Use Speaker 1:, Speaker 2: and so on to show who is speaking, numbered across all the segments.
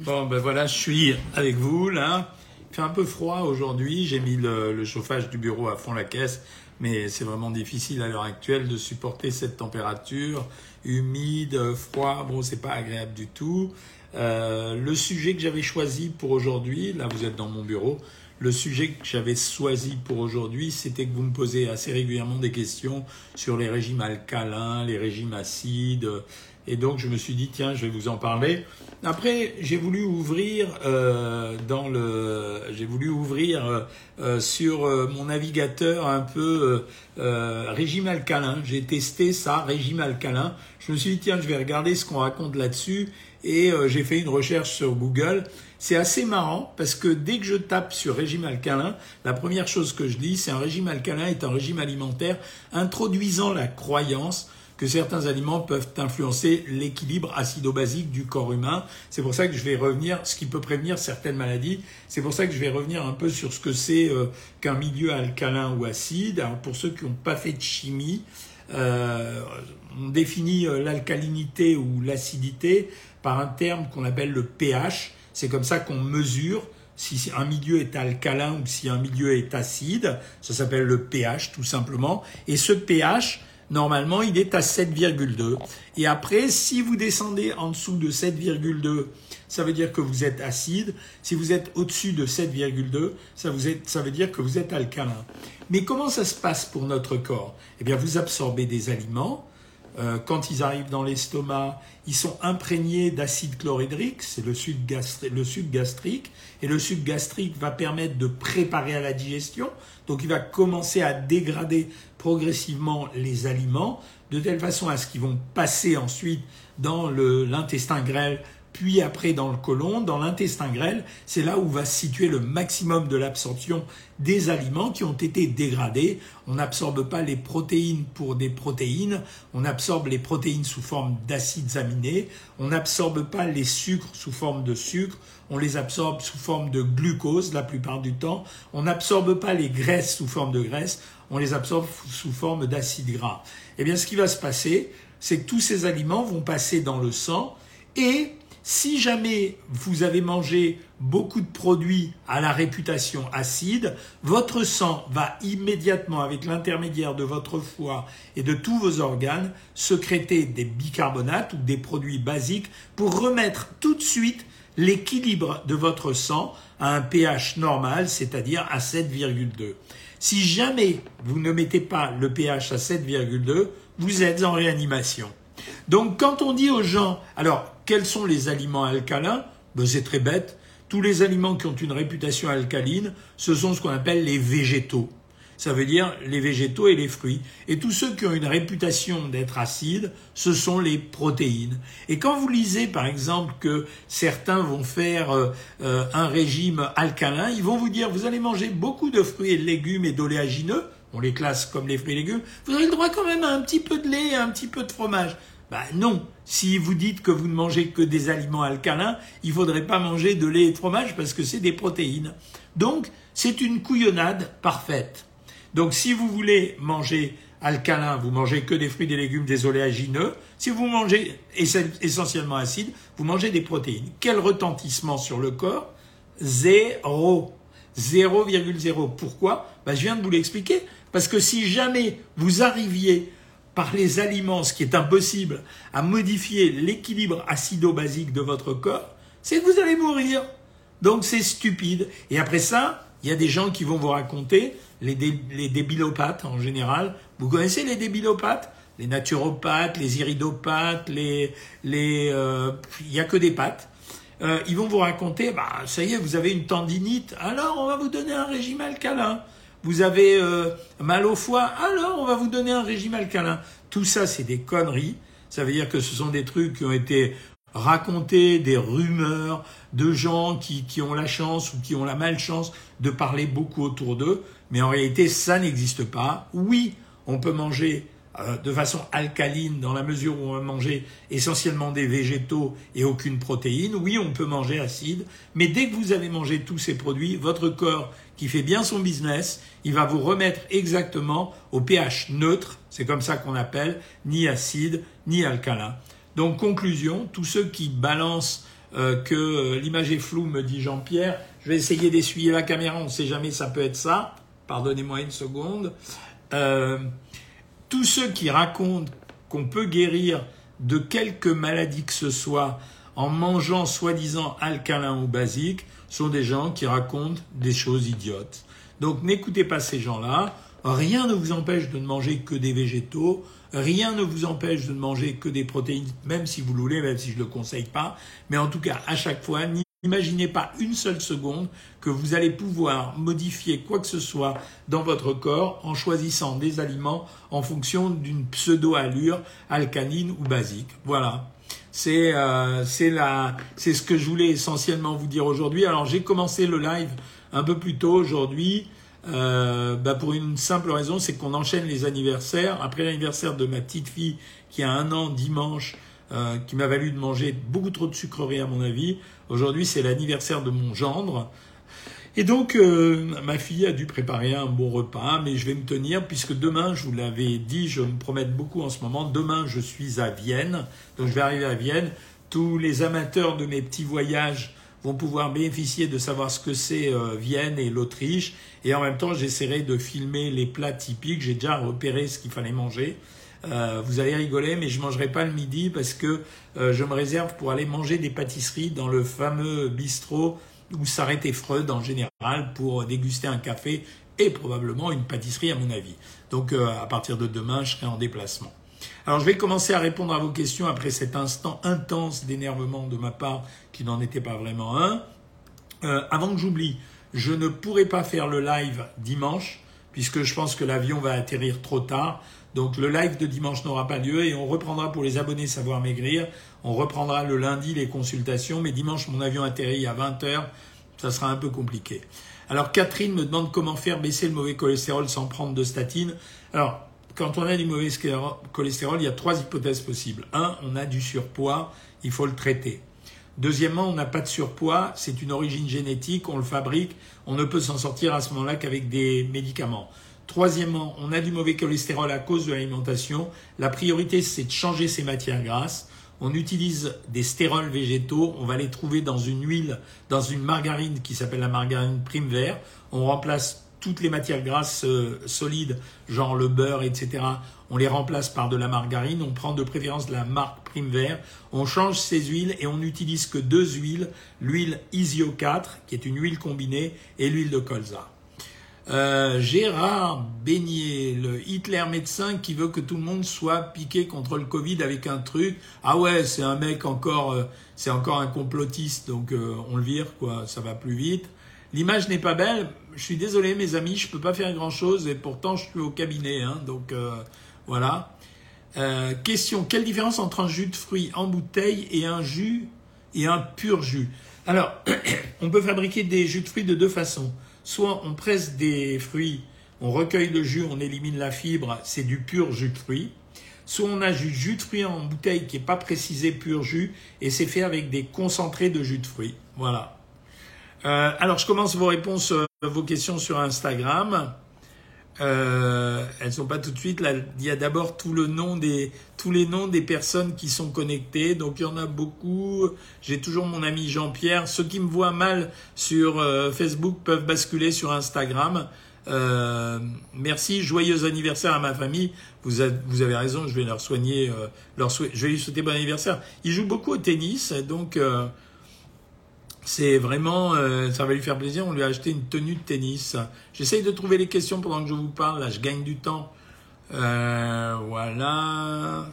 Speaker 1: Bon, ben voilà, je suis avec vous là. Il fait un peu froid aujourd'hui. J'ai mis le, chauffage du bureau à fond la caisse, mais c'est vraiment difficile à l'heure actuelle de supporter cette température humide, froid. Bon, c'est pas agréable du tout. Euh, le sujet que j'avais choisi pour aujourd'hui, là vous êtes dans mon bureau, le sujet que j'avais choisi pour aujourd'hui, c'était que vous me posez assez régulièrement des questions sur les régimes alcalins, les régimes acides, et donc je me suis dit tiens, je vais vous en parler. Après, j'ai voulu ouvrir euh, dans le, j'ai voulu ouvrir euh, euh, sur mon navigateur un peu régime alcalin. J'ai testé ça, régime alcalin. Je me suis dit tiens, je vais regarder ce qu'on raconte là-dessus et j'ai fait une recherche sur Google. C'est assez marrant parce que dès que je tape sur régime alcalin, la première chose que je dis, c'est un régime alcalin est un régime alimentaire introduisant la croyance que certains aliments peuvent influencer l'équilibre acido-basique du corps humain. C'est pour ça que je vais revenir, ce qui peut prévenir certaines maladies. C'est pour ça que je vais revenir un peu sur ce que c'est euh, qu'un milieu alcalin ou acide. Alors pour ceux qui n'ont pas fait de chimie, euh, on définit euh, l'alcalinité ou l'acidité par un terme qu'on appelle le pH. C'est comme ça qu'on mesure si un milieu est alcalin ou si un milieu est acide. Ça s'appelle le pH tout simplement. Et ce pH, normalement, il est à 7,2. Et après, si vous descendez en dessous de 7,2, ça veut dire que vous êtes acide. Si vous êtes au-dessus de 7,2, ça, veut dire que vous êtes alcalin. Mais comment ça se passe pour notre corps? Eh bien, vous absorbez des aliments, euh, quand ils arrivent dans l'estomac, ils sont imprégnés d'acide chlorhydrique, c'est le suc, gastrique, et le suc gastrique va permettre de préparer à la digestion, donc il va commencer à dégrader progressivement les aliments, de telle façon à ce qu'ils vont passer ensuite dans l'intestin grêle puis après dans le côlon, dans l'intestin grêle, c'est là où va se situer le maximum de l'absorption des aliments qui ont été dégradés. On n'absorbe pas les protéines pour des protéines, on absorbe les protéines sous forme d'acides aminés, on n'absorbe pas les sucres sous forme de sucre, on les absorbe sous forme de glucose la plupart du temps, on n'absorbe pas les graisses sous forme de graisse, on les absorbe sous forme d'acides gras. Eh bien ce qui va se passer, c'est que tous ces aliments vont passer dans le sang et si jamais vous avez mangé beaucoup de produits à la réputation acide, votre sang va immédiatement, avec l'intermédiaire de votre foie et de tous vos organes, secréter des bicarbonates ou des produits basiques pour remettre tout de suite l'équilibre de votre sang à un pH normal, c'est-à-dire à 7,2. Si jamais vous ne mettez pas le pH à 7,2, vous êtes en réanimation. Donc quand on dit aux gens, alors quels sont les aliments alcalins ben, C'est très bête. Tous les aliments qui ont une réputation alcaline, ce sont ce qu'on appelle les végétaux. Ça veut dire les végétaux et les fruits. Et tous ceux qui ont une réputation d'être acides, ce sont les protéines. Et quand vous lisez par exemple que certains vont faire euh, euh, un régime alcalin, ils vont vous dire vous allez manger beaucoup de fruits et de légumes et d'oléagineux, on les classe comme les fruits et légumes, vous avez le droit quand même à un petit peu de lait et un petit peu de fromage. Ben non, si vous dites que vous ne mangez que des aliments alcalins, il ne faudrait pas manger de lait et de fromage parce que c'est des protéines. Donc, c'est une couillonnade parfaite. Donc, si vous voulez manger alcalin, vous mangez que des fruits, des légumes, des oléagineux. Si vous mangez essentiellement acide, vous mangez des protéines. Quel retentissement sur le corps? Zéro. 0,0. Pourquoi? Ben, Je viens de vous l'expliquer. Parce que si jamais vous arriviez par les aliments, ce qui est impossible, à modifier l'équilibre acido-basique de votre corps, c'est que vous allez mourir. Donc c'est stupide. Et après ça, il y a des gens qui vont vous raconter, les, débilopathes en général. Vous connaissez les débilopathes? Les naturopathes, les iridopathes, les... les euh, il n'y a que des pâtes. Euh, ils vont vous raconter, bah, ça y est, vous avez une tendinite, alors on va vous donner un régime alcalin vous avez euh, mal au foie, alors on va vous donner un régime alcalin. Tout ça, c'est des conneries. Ça veut dire que ce sont des trucs qui ont été racontés, des rumeurs de gens qui, qui ont la chance ou qui ont la malchance de parler beaucoup autour d'eux. Mais en réalité, ça n'existe pas. Oui, on peut manger euh, de façon alcaline dans la mesure où on va manger essentiellement des végétaux et aucune protéine. Oui, on peut manger acide, mais dès que vous avez mangé tous ces produits, votre corps qui fait bien son business, il va vous remettre exactement au pH neutre, c'est comme ça qu'on appelle, ni acide ni alcalin. Donc conclusion, tous ceux qui balancent euh, que l'image est floue, me dit Jean-Pierre. Je vais essayer d'essuyer la caméra, on ne sait jamais, ça peut être ça. Pardonnez-moi une seconde. tous ceux qui racontent qu'on peut guérir de quelque maladie que ce soit en mangeant soi-disant alcalin ou basique sont des gens qui racontent des choses idiotes. Donc n'écoutez pas ces gens-là. Rien ne vous empêche de ne manger que des végétaux. Rien ne vous empêche de ne manger que des protéines, même si vous le voulez, même si je ne le conseille pas. Mais en tout cas, à chaque fois, n'imaginez pas une seule seconde que vous allez pouvoir modifier quoi que ce soit dans votre corps en choisissant des aliments en fonction d'une pseudo-allure alcaline ou basique. Voilà. C'est euh, c'est ce que je voulais essentiellement vous dire aujourd'hui. Alors j'ai commencé le live un peu plus tôt aujourd'hui euh, bah pour une simple raison, c'est qu'on enchaîne les anniversaires. Après l'anniversaire de ma petite fille qui a un an dimanche, euh, qui m'a valu de manger beaucoup trop de sucreries à mon avis. Aujourd'hui, c'est l'anniversaire de mon gendre. Et donc, euh, ma fille a dû préparer un bon repas, mais je vais me tenir puisque demain, je vous l'avais dit, je me promets beaucoup en ce moment, demain, je suis à Vienne. Donc, je vais arriver à Vienne. Tous les amateurs de mes petits voyages vont pouvoir bénéficier de savoir ce que c'est euh, Vienne et l'Autriche. Et en même temps, j'essaierai de filmer les plats typiques. J'ai déjà repéré ce qu'il fallait manger. Euh, vous allez rigoler, mais je ne mangerai pas le midi parce que euh, je me réserve pour aller manger des pâtisseries dans le fameux bistrot où s'arrêtait Freud en général pour déguster un café et probablement une pâtisserie à mon avis. Donc à partir de demain, je serai en déplacement. Alors je vais commencer à répondre à vos questions après cet instant intense d'énervement de ma part qui n'en était pas vraiment un. Euh, avant que j'oublie, je ne pourrai pas faire le live dimanche puisque je pense que l'avion va atterrir trop tard. Donc le live de dimanche n'aura pas lieu et on reprendra pour les abonnés Savoir Maigrir. On reprendra le lundi les consultations, mais dimanche mon avion atterrit à 20h, ça sera un peu compliqué. Alors Catherine me demande comment faire baisser le mauvais cholestérol sans prendre de statine. Alors quand on a du mauvais cholestérol, il y a trois hypothèses possibles. Un, on a du surpoids, il faut le traiter. Deuxièmement, on n'a pas de surpoids, c'est une origine génétique, on le fabrique, on ne peut s'en sortir à ce moment-là qu'avec des médicaments. Troisièmement, on a du mauvais cholestérol à cause de l'alimentation. La priorité, c'est de changer ces matières grasses. On utilise des stérols végétaux, on va les trouver dans une huile, dans une margarine qui s'appelle la margarine prime vert. On remplace toutes les matières grasses euh, solides, genre le beurre, etc., on les remplace par de la margarine, on prend de préférence la marque Prime Vert, on change ces huiles et on n'utilise que deux huiles, l'huile Isio 4, qui est une huile combinée, et l'huile de colza. Euh, Gérard Beignet, le Hitler médecin qui veut que tout le monde soit piqué contre le Covid avec un truc. Ah ouais, c'est un mec encore, euh, c'est encore un complotiste, donc on le vire, quoi, ça va plus vite. L'image n'est pas belle. Je suis désolé, mes amis, je peux pas faire grand-chose et pourtant je suis au cabinet. Hein, donc euh, voilà. Euh, question quelle différence entre un jus de fruits en bouteille et un jus et un pur jus? Alors, on peut fabriquer des jus de fruits de deux façons. Soit on presse des fruits, on recueille le jus, on élimine la fibre, c'est du pur jus de fruits. Soit on a du jus de fruits en bouteille qui n'est pas précisé pur jus et c'est fait avec des concentrés de jus de fruits. Voilà. Euh, alors, je commence vos réponses, euh, vos questions sur Instagram. Euh, elles sont pas tout de suite. Là, il y a d'abord tout le nom des, tous les noms des personnes qui sont connectées. Donc, il y en a beaucoup. J'ai toujours mon ami Jean-Pierre. Ceux qui me voient mal sur euh, Facebook peuvent basculer sur Instagram. merci, joyeux anniversaire à ma famille. Vous, avez raison, je vais leur soigner, leur je vais lui souhaiter bon anniversaire. Il joue beaucoup au tennis, donc c'est vraiment, euh, ça va lui faire plaisir. On lui a acheté une tenue de tennis. J'essaye de trouver les questions pendant que je vous parle. Là, je gagne du temps. Euh, voilà.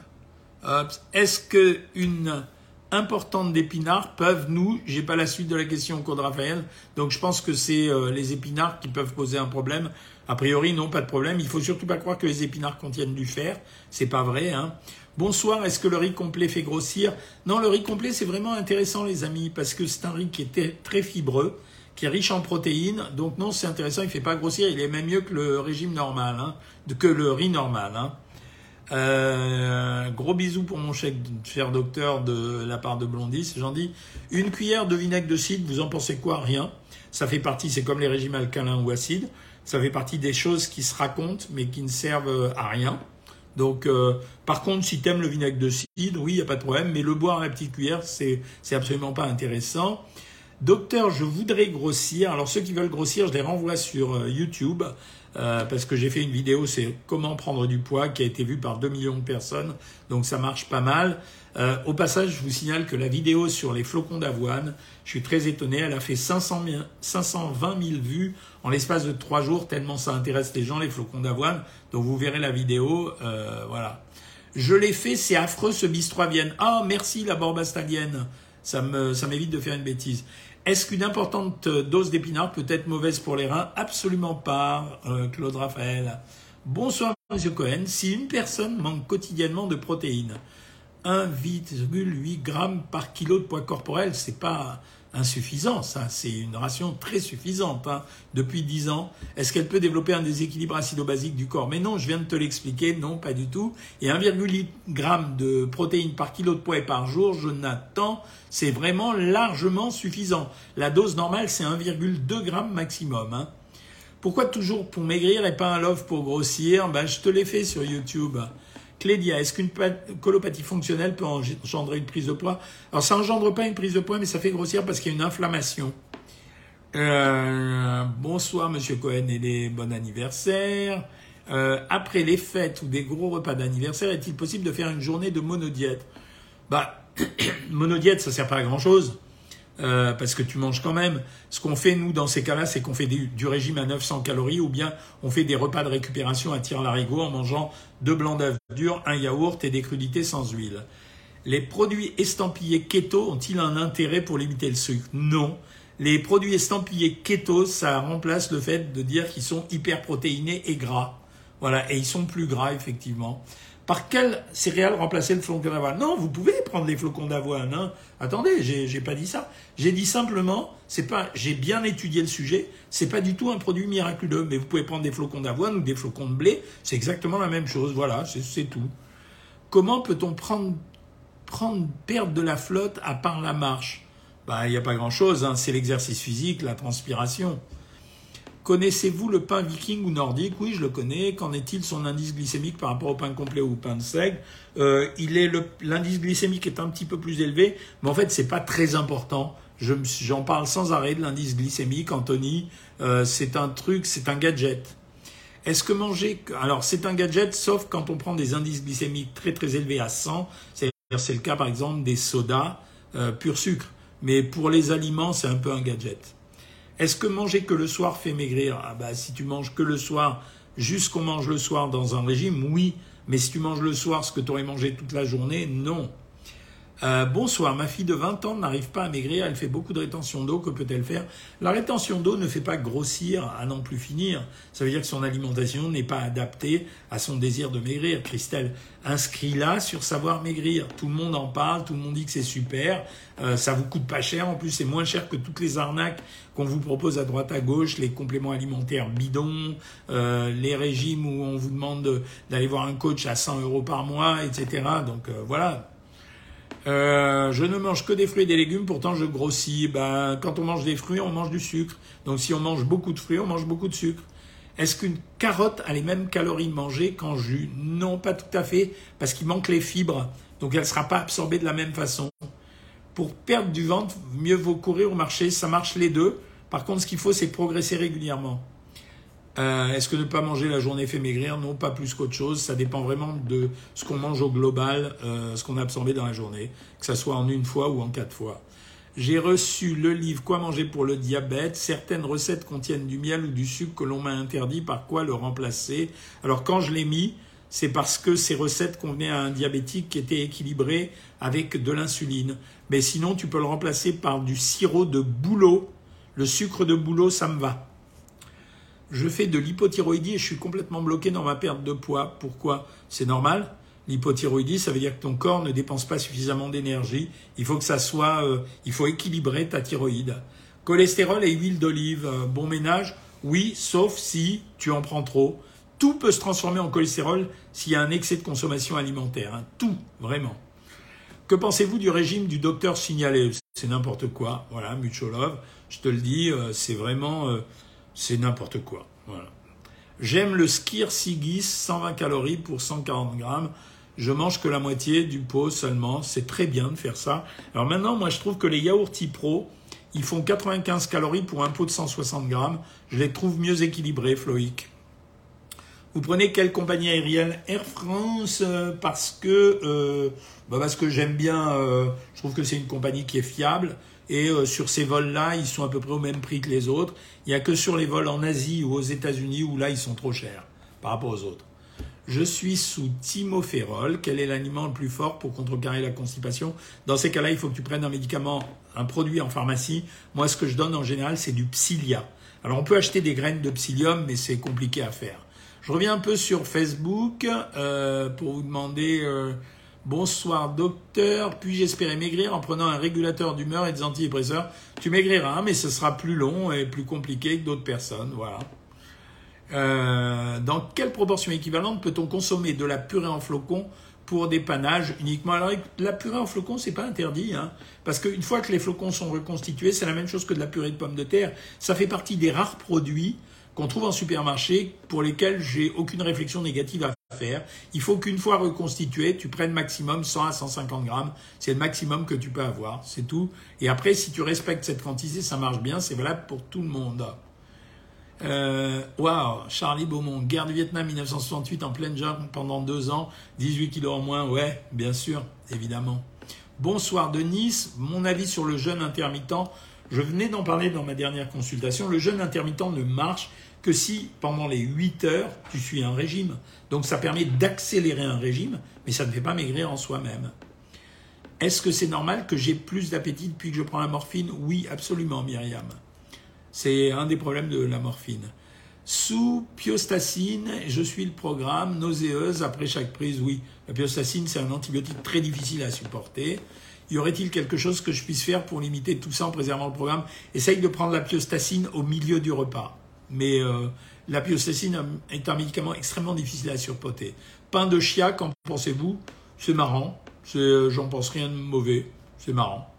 Speaker 1: Est-ce que une importante d'épinards peuvent nous, j'ai pas la suite de la question au cours de Raphaël, donc je pense que c'est euh, les épinards qui peuvent poser un problème. A priori, non, pas de problème. Il faut surtout pas croire que les épinards contiennent du fer. C'est pas vrai. Hein. Bonsoir, est-ce que le riz complet fait grossir? Non, le riz complet, c'est vraiment intéressant, les amis, parce que c'est un riz qui est très fibreux, qui est riche en protéines. Donc non, c'est intéressant, il ne fait pas grossir, il est même mieux que le régime normal, hein, que le riz normal. Hein. Euh, gros bisous pour mon cher docteur de la part de Blondis. J'en dis une cuillère de vinaigre de cidre, vous en pensez quoi? Rien. Ça fait partie, c'est comme les régimes alcalins ou acides, ça fait partie des choses qui se racontent mais qui ne servent à rien. Donc, euh, par contre, si tu aimes le vinaigre de cidre, oui, il n'y a pas de problème, mais le boire à la petite cuillère, c'est, absolument pas intéressant. Docteur, je voudrais grossir. Alors, ceux qui veulent grossir, je les renvoie sur euh, YouTube, euh, parce que j'ai fait une vidéo, c'est comment prendre du poids, qui a été vue par 2 millions de personnes, donc ça marche pas mal. au passage, je vous signale que la vidéo sur les flocons d'avoine, je suis très étonné, elle a fait 500 520 000 vues en l'espace de 3 jours, tellement ça intéresse les gens, les flocons d'avoine. Donc vous verrez la vidéo, euh, voilà. Je l'ai fait, c'est affreux ce bistrot à Vienne. Ah, merci la borbastalienne. Ça me, ça m'évite de faire une bêtise. Est-ce qu'une importante dose d'épinards peut être mauvaise pour les reins? Absolument pas, euh, Claude Raphaël. Bonsoir, Monsieur Cohen. Si une personne manque quotidiennement de protéines, 1,8 g par kilo de poids corporel, c'est pas insuffisant, ça, c'est une ration très suffisante hein, depuis 10 ans. Est-ce qu'elle peut développer un déséquilibre acido-basique du corps? Mais non, je viens de te l'expliquer, non, pas du tout. Et 1,8 g de protéines par kilo de poids par jour, je n'attends, c'est vraiment largement suffisant. La dose normale, c'est 1,2 g maximum. Hein. Pourquoi toujours pour maigrir et pas un love pour grossir? Ben, Je te l'ai fait sur YouTube. Clédia, est-ce qu'une colopathie fonctionnelle peut engendrer une prise de poids? Alors ça engendre pas une prise de poids, mais ça fait grossir parce qu'il y a une inflammation. Euh, bonsoir Monsieur Cohen et les bon anniversaire. Euh, après les fêtes ou des gros repas d'anniversaire, est-il possible de faire une journée de monodiète? Bah, monodiète, ça sert pas à grand chose. Euh, parce que tu manges quand même. Ce qu'on fait, nous, dans ces cas-là, c'est qu'on fait du, régime à 900 calories ou bien on fait des repas de récupération à tir-larigot en mangeant deux blancs d'œufs durs, un yaourt et des crudités sans huile. Les produits estampillés keto ont-ils un intérêt pour limiter le sucre? Non. Les produits estampillés keto, ça remplace le fait de dire qu'ils sont hyper protéinés et gras. Voilà, et ils sont plus gras, effectivement. Par quelle céréale remplacer le flocon d'avoine? Non, vous pouvez prendre les flocons d'avoine. Hein. Attendez, j'ai pas dit ça. J'ai dit simplement, c'est pas, j'ai bien étudié le sujet. C'est pas du tout un produit miraculeux, mais vous pouvez prendre des flocons d'avoine ou des flocons de blé. C'est exactement la même chose. Voilà, c'est tout. Comment peut-on prendre, prendre, perdre de la flotte à part la marche? Bah, il n'y a pas grand-chose. Hein. C'est l'exercice physique, la transpiration. Connaissez-vous le pain viking ou nordique? Oui, je le connais. Qu'en est-il son indice glycémique par rapport au pain complet ou au pain de seigle? Euh, Il est l'indice glycémique est un petit peu plus élevé, mais en fait c'est pas très important. J'en parle sans arrêt de l'indice glycémique, Anthony. Euh, c'est un truc, c'est un gadget. Est-ce que manger alors c'est un gadget sauf quand on prend des indices glycémiques très très élevés à 100, c'est-à-dire c'est le cas par exemple des sodas euh, pur sucre. Mais pour les aliments, c'est un peu un gadget. Est-ce que manger que le soir fait maigrir? Ah bah, Si tu manges que le soir, juste qu'on mange le soir dans un régime, oui. Mais si tu manges le soir ce que tu aurais mangé toute la journée, non. Euh, bonsoir, ma fille de 20 ans n'arrive pas à maigrir, elle fait beaucoup de rétention d'eau, que peut-elle faire? La rétention d'eau ne fait pas grossir à n'en plus finir, ça veut dire que son alimentation n'est pas adaptée à son désir de maigrir. Christelle, inscris-la sur Savoir Maigrir, tout le monde en parle, tout le monde dit que c'est super, euh, ça vous coûte pas cher, en plus c'est moins cher que toutes les arnaques qu'on vous propose à droite à gauche, les compléments alimentaires bidons, euh, les régimes où on vous demande d'aller voir un coach à 100 euros par mois, etc. Donc voilà, euh, je ne mange que des fruits et des légumes, pourtant je grossis. Ben, quand on mange des fruits, on mange du sucre. Donc si on mange beaucoup de fruits, on mange beaucoup de sucre. Est-ce qu'une carotte a les mêmes calories mangées qu'en jus? Non, pas tout à fait, parce qu'il manque les fibres. Donc elle ne sera pas absorbée de la même façon. Pour perdre du ventre, mieux vaut courir ou marcher, ça marche les deux. Par contre, ce qu'il faut, c'est progresser régulièrement. Euh, est-ce que ne pas manger la journée fait maigrir? Non, pas plus qu'autre chose. Ça dépend vraiment de ce qu'on mange au global, euh, ce qu'on a absorbé dans la journée, que ce soit en une fois ou en quatre fois. J'ai reçu le livre Quoi manger pour le diabète? Certaines recettes contiennent du miel ou du sucre que l'on m'a interdit. Par quoi le remplacer? Alors quand je l'ai mis, c'est parce que ces recettes convenaient à un diabétique qui était équilibré avec de l'insuline. Mais sinon, tu peux le remplacer par du sirop de bouleau. Le sucre de bouleau, ça me va je fais de l'hypothyroïdie et je suis complètement bloqué dans ma perte de poids. Pourquoi? C'est normal. L'hypothyroïdie, ça veut dire que ton corps ne dépense pas suffisamment d'énergie. Il faut que ça soit, euh, il faut équilibrer ta thyroïde. Cholestérol et huile d'olive, euh, bon ménage? Oui, sauf si tu en prends trop. Tout peut se transformer en cholestérol s'il y a un excès de consommation alimentaire. Hein. Tout, vraiment. Que pensez-vous du régime du docteur signalé? C'est n'importe quoi. Voilà, Mucholov, je te le dis, euh, c'est vraiment c'est n'importe quoi. J'aime le Skir Sigis, 120 calories pour 140 grammes. Je mange que la moitié du pot seulement. C'est très bien de faire ça. Alors maintenant, moi, je trouve que les yaourts Pro, ils font 95 calories pour un pot de 160 grammes. Je les trouve mieux équilibrés, Floïc. Vous prenez quelle compagnie aérienne? Air France euh, parce que euh, bah que j'aime bien. Euh, je trouve que c'est une compagnie qui est fiable. Et sur ces vols-là, ils sont à peu près au même prix que les autres. Il n'y a que sur les vols en Asie ou aux États-Unis où là, ils sont trop chers par rapport aux autres. Je suis sous timoférol. Quel est l'aliment le plus fort pour contrecarrer la constipation? Dans ces cas-là, il faut que tu prennes un médicament, un produit en pharmacie. Moi, ce que je donne en général, c'est du psyllia. Alors, on peut acheter des graines de psyllium, mais c'est compliqué à faire. Je reviens un peu sur Facebook euh, pour vous demander euh, bonsoir docteur, puis-je espérer maigrir en prenant un régulateur d'humeur et des antidépresseurs? Tu maigriras, mais ce sera plus long et plus compliqué que d'autres personnes. Voilà. Euh, dans quelle proportion équivalente peut-on consommer de la purée en flocons pour dépannage uniquement? Alors, la purée en flocons, c'est pas interdit, hein, parce qu'une fois que les flocons sont reconstitués, c'est la même chose que de la purée de pommes de terre. Ça fait partie des rares produits qu'on trouve en supermarché pour lesquels j'ai aucune réflexion négative à faire. Il faut qu'une fois reconstitué, tu prennes maximum 100 à 150 grammes. C'est le maximum que tu peux avoir, c'est tout. Et après, si tu respectes cette quantité, ça marche bien, c'est valable pour tout le monde. Euh, waouh, Charlie Beaumont, guerre du Vietnam 1968 en pleine jungle pendant deux ans, 18 kilos en moins, ouais, bien sûr, évidemment. Bonsoir de Nice, mon avis sur le jeûne intermittent. Je venais d'en parler dans ma dernière consultation. Le jeûne intermittent ne marche que si pendant les 8 heures tu suis un régime. Donc ça permet d'accélérer un régime, mais ça ne fait pas maigrir en soi-même. Est-ce que c'est normal que j'ai plus d'appétit depuis que je prends la morphine? Oui, absolument, Myriam. C'est un des problèmes de la morphine. Sous piostacine, je suis le programme, nauséeuse après chaque prise, oui. La piostacine, c'est un antibiotique très difficile à supporter. Y aurait-il quelque chose que je puisse faire pour limiter tout ça en préservant le programme? Essaye de prendre la piostacine au milieu du repas. Mais euh, la piostacine est un médicament extrêmement difficile à supporter. Pain de chia, qu'en pensez-vous? C'est marrant. J'en pense rien de mauvais. C'est marrant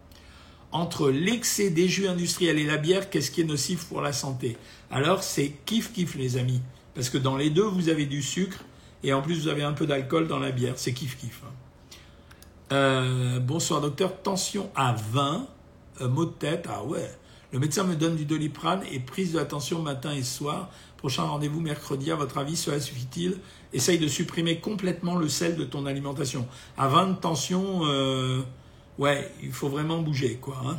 Speaker 1: entre l'excès des jus industriels et la bière, qu'est-ce qui est nocif pour la santé? Alors c'est kiff kiff les amis, parce que dans les deux vous avez du sucre et en plus vous avez un peu d'alcool dans la bière, c'est kiff kiff. Hein. Euh, bonsoir docteur, tension à 20, euh, mot de tête, ah ouais. Le médecin me donne du doliprane et prise de tension matin et soir. Prochain rendez-vous mercredi, à votre avis, cela suffit-il? Essaye de supprimer complètement le sel de ton alimentation. À 20 de tension, euh, ouais, il faut vraiment bouger, quoi. Hein.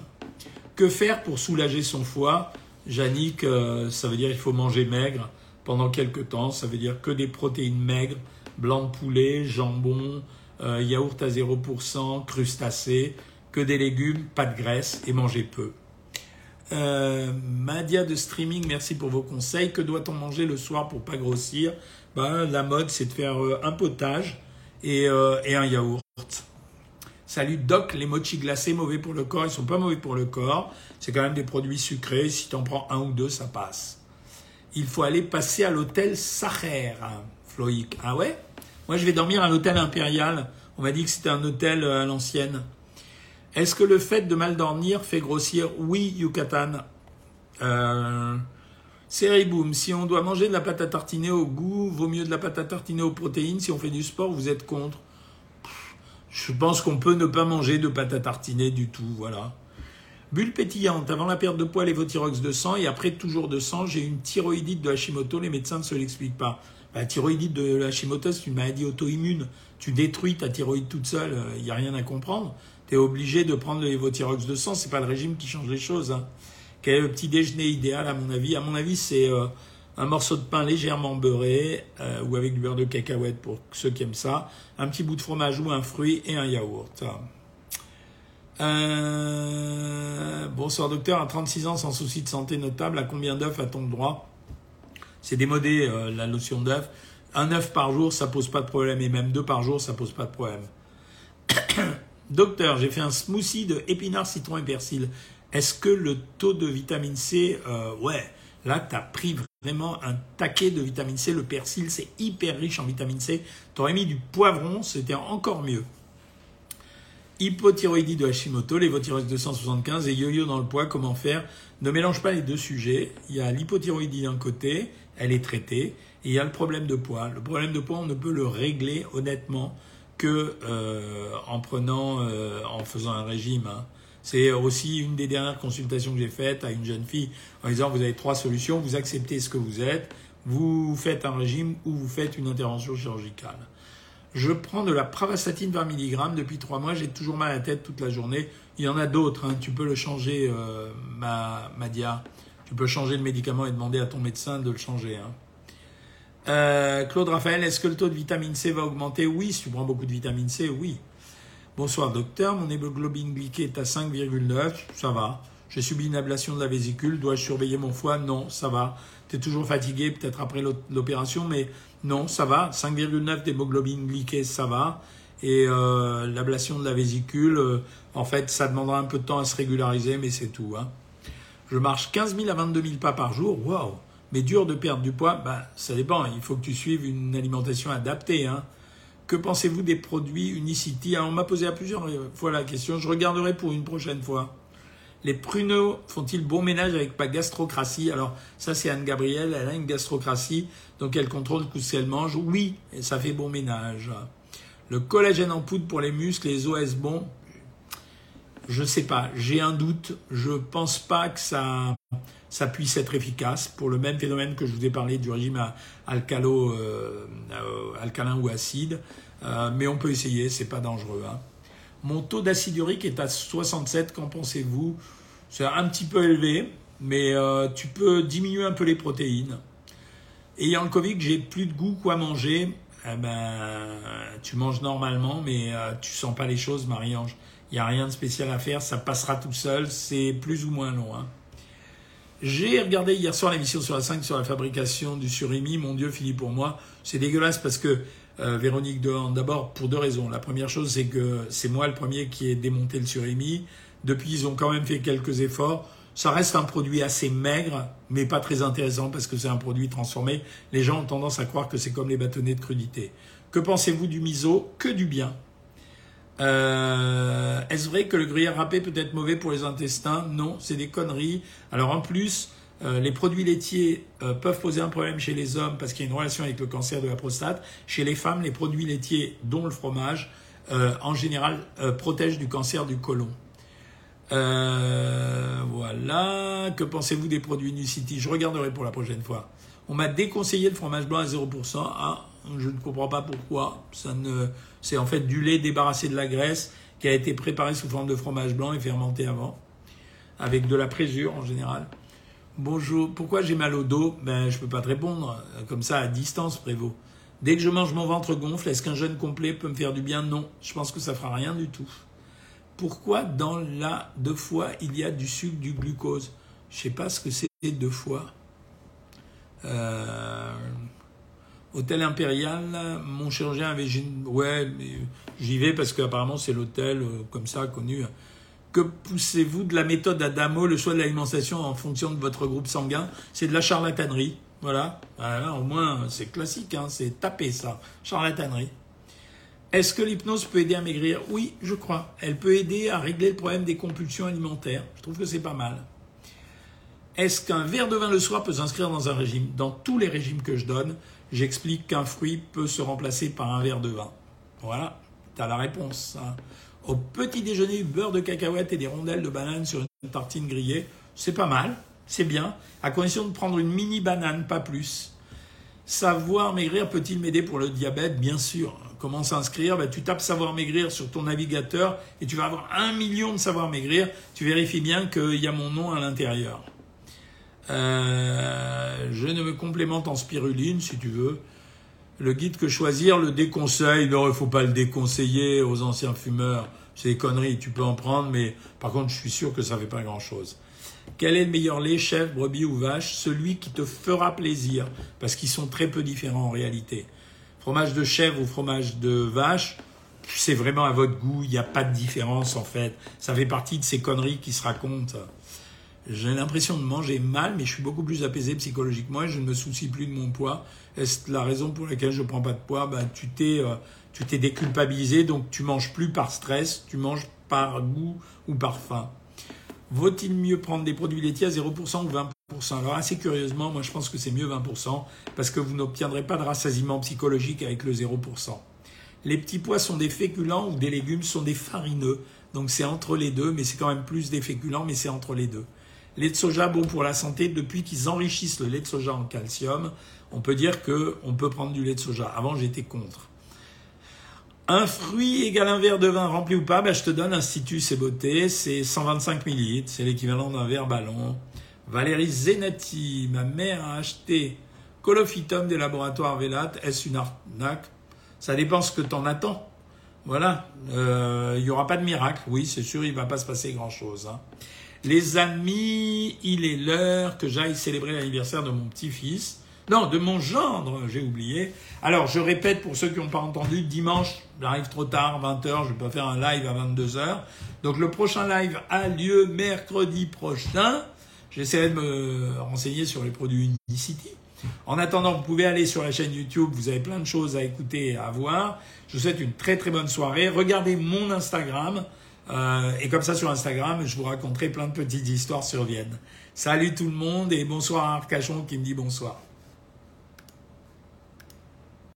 Speaker 1: Que faire pour soulager son foie? Jannick, euh, ça veut dire qu'il faut manger maigre pendant quelques temps. Ça veut dire que des protéines maigres, blanc de poulet, jambon, euh, yaourt à 0%, crustacés, que des légumes, pas de graisse et manger peu. Euh, Madia de streaming, merci pour vos conseils. Que doit-on manger le soir pour pas grossir? Ben, La mode, c'est de faire un potage et, et un yaourt. Salut Doc, les mochis glacés, mauvais pour le corps, ils sont pas mauvais pour le corps. C'est quand même des produits sucrés. Si tu en prends un ou deux, ça passe. Il faut aller passer à l'hôtel Sacher, Floïc. Ah ouais? Moi, je vais dormir à l'hôtel Impérial. On m'a dit que c'était un hôtel euh, à l'ancienne. Est-ce que le fait de mal dormir fait grossir Oui, Yucatan. Euh, Boom, si on doit manger de la pâte à tartiner au goût, vaut mieux de la pâte à tartiner aux protéines. Si on fait du sport, vous êtes contre. Je pense qu'on peut ne pas manger de pâte à tartiner du tout, voilà. Bulle pétillante, avant la perte de poids, l'évothyrox de sang, et après toujours de sang, j'ai une thyroïdite de Hashimoto, les médecins ne se l'expliquent pas. La thyroïdite de Hashimoto, c'est une maladie auto-immune. Tu détruis ta thyroïde toute seule, il euh, n'y a rien à comprendre. Tu obligé de prendre le l'évothyrox de sang, c'est pas le régime qui change les choses. Hein. Quel est le petit déjeuner idéal, à mon avis? À mon avis, c'est euh, un morceau de pain légèrement beurré euh, ou avec du beurre de cacahuète pour ceux qui aiment ça, un petit bout de fromage ou un fruit et un yaourt. Euh, bonsoir docteur, à 36 ans sans souci de santé notable, à combien d'œufs a-t-on le droit? C'est démodé euh, la notion d'œuf. Un œuf par jour, ça pose pas de problème, et même deux par jour, ça pose pas de problème. Docteur, j'ai fait un smoothie de épinards, citron et persil. Est-ce que le taux de vitamine C, ouais, là, tu pris vraiment un taquet de vitamine C. Le persil, c'est hyper riche en vitamine C. Tu aurais mis du poivron, c'était encore mieux. Hypothyroïdie de Hashimoto, l'évothyroïde 275 et yo-yo dans le poids, comment faire? Ne mélange pas les deux sujets. Il y a l'hypothyroïdie d'un côté, elle est traitée, et il y a le problème de poids. Le problème de poids, on ne peut le régler honnêtement que euh, en prenant, euh, en faisant un régime. Hein. C'est aussi une des dernières consultations que j'ai faites à une jeune fille en disant vous avez trois solutions, vous acceptez ce que vous êtes, vous faites un régime ou vous faites une intervention chirurgicale. Je prends de la pravastatine 20 mg depuis trois mois, j'ai toujours mal à la tête toute la journée. Il y en a d'autres, hein. tu peux le changer, euh, ma, Madia. Tu peux changer le médicament et demander à ton médecin de le changer. Hein. Euh, Claude Raphaël, est-ce que le taux de vitamine C va augmenter? Oui, si tu prends beaucoup de vitamine C, oui. Bonsoir docteur, mon hémoglobine glyquée est à 5,9, ça va. J'ai subi une ablation de la vésicule, dois-je surveiller mon foie? Non, ça va. Tu es toujours fatigué, peut-être après l'opération, mais non, ça va. 5,9 d'hémoglobine glyquée, ça va. Et euh, l'ablation de la vésicule, euh, en fait, ça demandera un peu de temps à se régulariser, mais c'est tout. Hein. Je marche 15 000 à 22 000 pas par jour, waouh Mais dur de perdre du poids, ben, ça dépend. Il faut que tu suives une alimentation adaptée. Hein. Que pensez-vous des produits Unicity Alors, on m'a posé à plusieurs fois la question. Je regarderai pour une prochaine fois. Les pruneaux font-ils bon ménage avec ma gastrocratie Alors, ça, c'est Anne-Gabrielle. Elle a une gastrocratie, donc elle contrôle tout ce qu'elle mange. Oui, ça fait bon ménage. Le collagène en poudre pour les muscles, les os, bon Je sais pas. J'ai un doute. Je pense pas que ça ça puisse être efficace pour le même phénomène que je vous ai parlé du régime alcalo, euh, euh, alcalin ou acide. Euh, mais on peut essayer, c'est pas dangereux. Hein. Mon taux d'acide urique est à 67, qu'en pensez-vous? C'est un petit peu élevé, mais tu peux diminuer un peu les protéines. Ayant le Covid, j'ai plus de goût quoi manger. Eh ben, tu manges normalement, mais tu sens pas les choses, Marie-Ange. Il n'y a rien de spécial à faire, ça passera tout seul, c'est plus ou moins long. Hein. J'ai regardé hier soir l'émission sur la 5 sur la fabrication du surimi. Mon Dieu, Philippe, pour moi, c'est dégueulasse parce que euh, Véronique Dehan, d'abord pour deux raisons. La première chose, c'est que c'est moi le premier qui ai démonté le surimi. Depuis, ils ont quand même fait quelques efforts. Ça reste un produit assez maigre, mais pas très intéressant parce que c'est un produit transformé. Les gens ont tendance à croire que c'est comme les bâtonnets de crudité. Que pensez-vous du miso? Que du bien. Euh, est-ce vrai que le gruyère râpé peut être mauvais pour les intestins? Non, c'est des conneries. Alors en plus, euh, les produits laitiers euh, peuvent poser un problème chez les hommes parce qu'il y a une relation avec le cancer de la prostate. Chez les femmes, les produits laitiers, dont le fromage, en général protègent du cancer du côlon. voilà. Que pensez-vous des produits Nucity? Je regarderai pour la prochaine fois. On m'a déconseillé le fromage blanc à 0%. Ah, je ne comprends pas pourquoi. Ça ne, c'est en fait du lait débarrassé de la graisse qui a été préparé sous forme de fromage blanc et fermenté avant, avec de la présure en général. Bonjour, pourquoi j'ai mal au dos? Ben, je peux pas te répondre. Comme ça, à distance, Prévost. Dès que je mange, mon ventre gonfle. Est-ce qu'un jeûne complet peut me faire du bien? Non. Je pense que ça fera rien du tout. Pourquoi dans la deux fois il y a du sucre, du glucose? Je sais pas ce que c'est deux fois. Euh, Hôtel Impérial, mon chirurgien avait. Ouais, j'y vais parce qu'apparemment c'est l'hôtel euh, comme ça connu. Que poussez-vous de la méthode Adamo, le choix de l'alimentation en fonction de votre groupe sanguin? C'est de la charlatanerie. Voilà. au moins, c'est classique, hein, c'est taper ça. Charlatanerie. Est-ce que l'hypnose peut aider à maigrir? Oui, je crois. Elle peut aider à régler le problème des compulsions alimentaires. Je trouve que c'est pas mal. Est-ce qu'un verre de vin le soir peut s'inscrire dans un régime? Dans tous les régimes que je donne, j'explique qu'un fruit peut se remplacer par un verre de vin. Voilà, tu as la réponse. Hein. Au petit déjeuner, beurre de cacahuète et des rondelles de banane sur une tartine grillée, c'est pas mal, c'est bien, à condition de prendre une mini banane, pas plus. Savoir maigrir peut-il m'aider pour le diabète? Bien sûr. Comment s'inscrire? Ben, Tu tapes savoir maigrir sur ton navigateur et tu vas avoir un million de savoir maigrir. Tu vérifies bien qu'il y a mon nom à l'intérieur. Euh, je ne me complémente en spiruline, si tu veux. Le guide que choisir le déconseille. Non, il ne faut pas le déconseiller aux anciens fumeurs. C'est des conneries, tu peux en prendre, mais par contre, je suis sûr que ça ne fait pas grand-chose. Quel est le meilleur lait, chèvre, brebis ou vache? Celui qui te fera plaisir, parce qu'ils sont très peu différents en réalité. Fromage de chèvre ou fromage de vache, c'est vraiment à votre goût, il n'y a pas de différence en fait. Ça fait partie de ces conneries qui se racontent. J'ai l'impression de manger mal, mais je suis beaucoup plus apaisé psychologiquement et je ne me soucie plus de mon poids. Est-ce la raison pour laquelle je ne prends pas de poids? Bah, Tu t'es euh, tu t'es déculpabilisé, donc tu manges plus par stress, tu manges par goût ou par faim. Vaut-il mieux prendre des produits laitiers à 0% ou 20% Alors assez curieusement, moi je pense que c'est mieux 20% parce que vous n'obtiendrez pas de rassasiement psychologique avec le 0%. Les petits pois sont des féculents ou des légumes sont des farineux. Donc c'est entre les deux, mais c'est quand même plus des féculents, mais c'est entre les deux. Lait de soja bon pour la santé, depuis qu'ils enrichissent le lait de soja en calcium, on peut dire qu'on peut prendre du lait de soja. Avant j'étais contre. Un fruit égale un verre de vin rempli ou pas, ben, je te donne Institut C'est Beauté, c'est 125 ml, c'est l'équivalent d'un verre ballon. Valérie Zenati, ma mère a acheté Colophytum des laboratoires Velat, est-ce une arnaque? Ça dépend ce que tu en attends. Voilà, euh, il n'y aura pas de miracle, oui c'est sûr, il ne va pas se passer grand-chose. Hein. Les amis, il est l'heure que j'aille célébrer l'anniversaire de mon petit-fils. Non, de mon gendre, j'ai oublié. Alors, je répète pour ceux qui n'ont pas entendu, dimanche, j'arrive trop tard, 20h, je vais pas faire un live à 22h. Donc, le prochain live a lieu mercredi prochain. J'essaierai de me renseigner sur les produits Unicity. En attendant, vous pouvez aller sur la chaîne YouTube, vous avez plein de choses à écouter et à voir. Je vous souhaite une très très bonne soirée. Regardez mon Instagram. Euh, et comme ça, sur Instagram, je vous raconterai plein de petites histoires sur Vienne. Salut tout le monde et bonsoir à Arcachon qui me dit bonsoir.